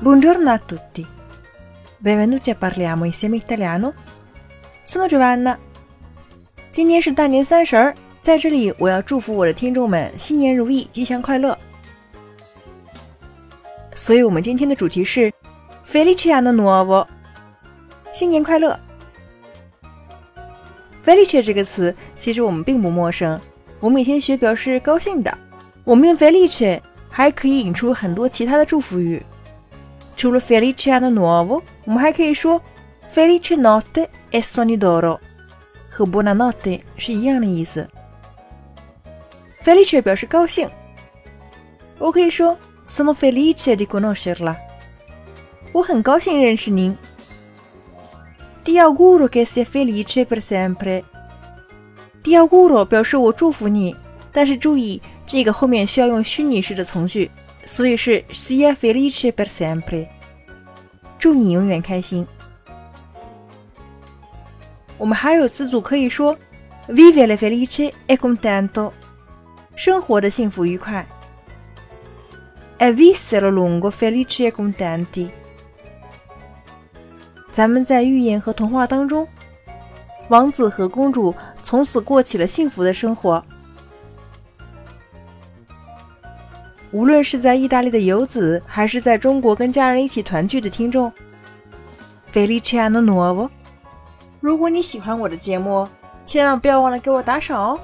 Buongiorno a tutti. Benvenuti a parliamo insieme italiano. Sono Giovanna. 今天是大年三十儿，在这里我要祝福我的听众们新年如意，吉祥快乐。所以，我们今天的主题是 Felice anno nuovo，新年快乐。Felice 这个词其实我们并不陌生，我们以前学表示高兴的，我们用 Felice 还可以引出很多其他的祝福语。除了 Felice anno nuovo，我们还可以说 Felice notte e soni doro，和 Buonanotte 是一样的意思。Felice 表示高兴，我可以说 Sono felice di conoscerla，我很高兴认识您。Ti auguro che sia felice per sempre。Ti auguro 表示我祝福你，但是注意这个后面需要用虚拟式的从句，所以是 sia felice per sempre。祝你永远开心。我们还有词组可以说 vivere felice e contento，生活的幸福愉快。E vissero lungo felici e contenti。咱们在寓言和童话当中，王子和公主从此过起了幸福的生活。无论是在意大利的游子，还是在中国跟家人一起团聚的听众，Felice anno nuovo！如果你喜欢我的节目，千万不要忘了给我打赏哦。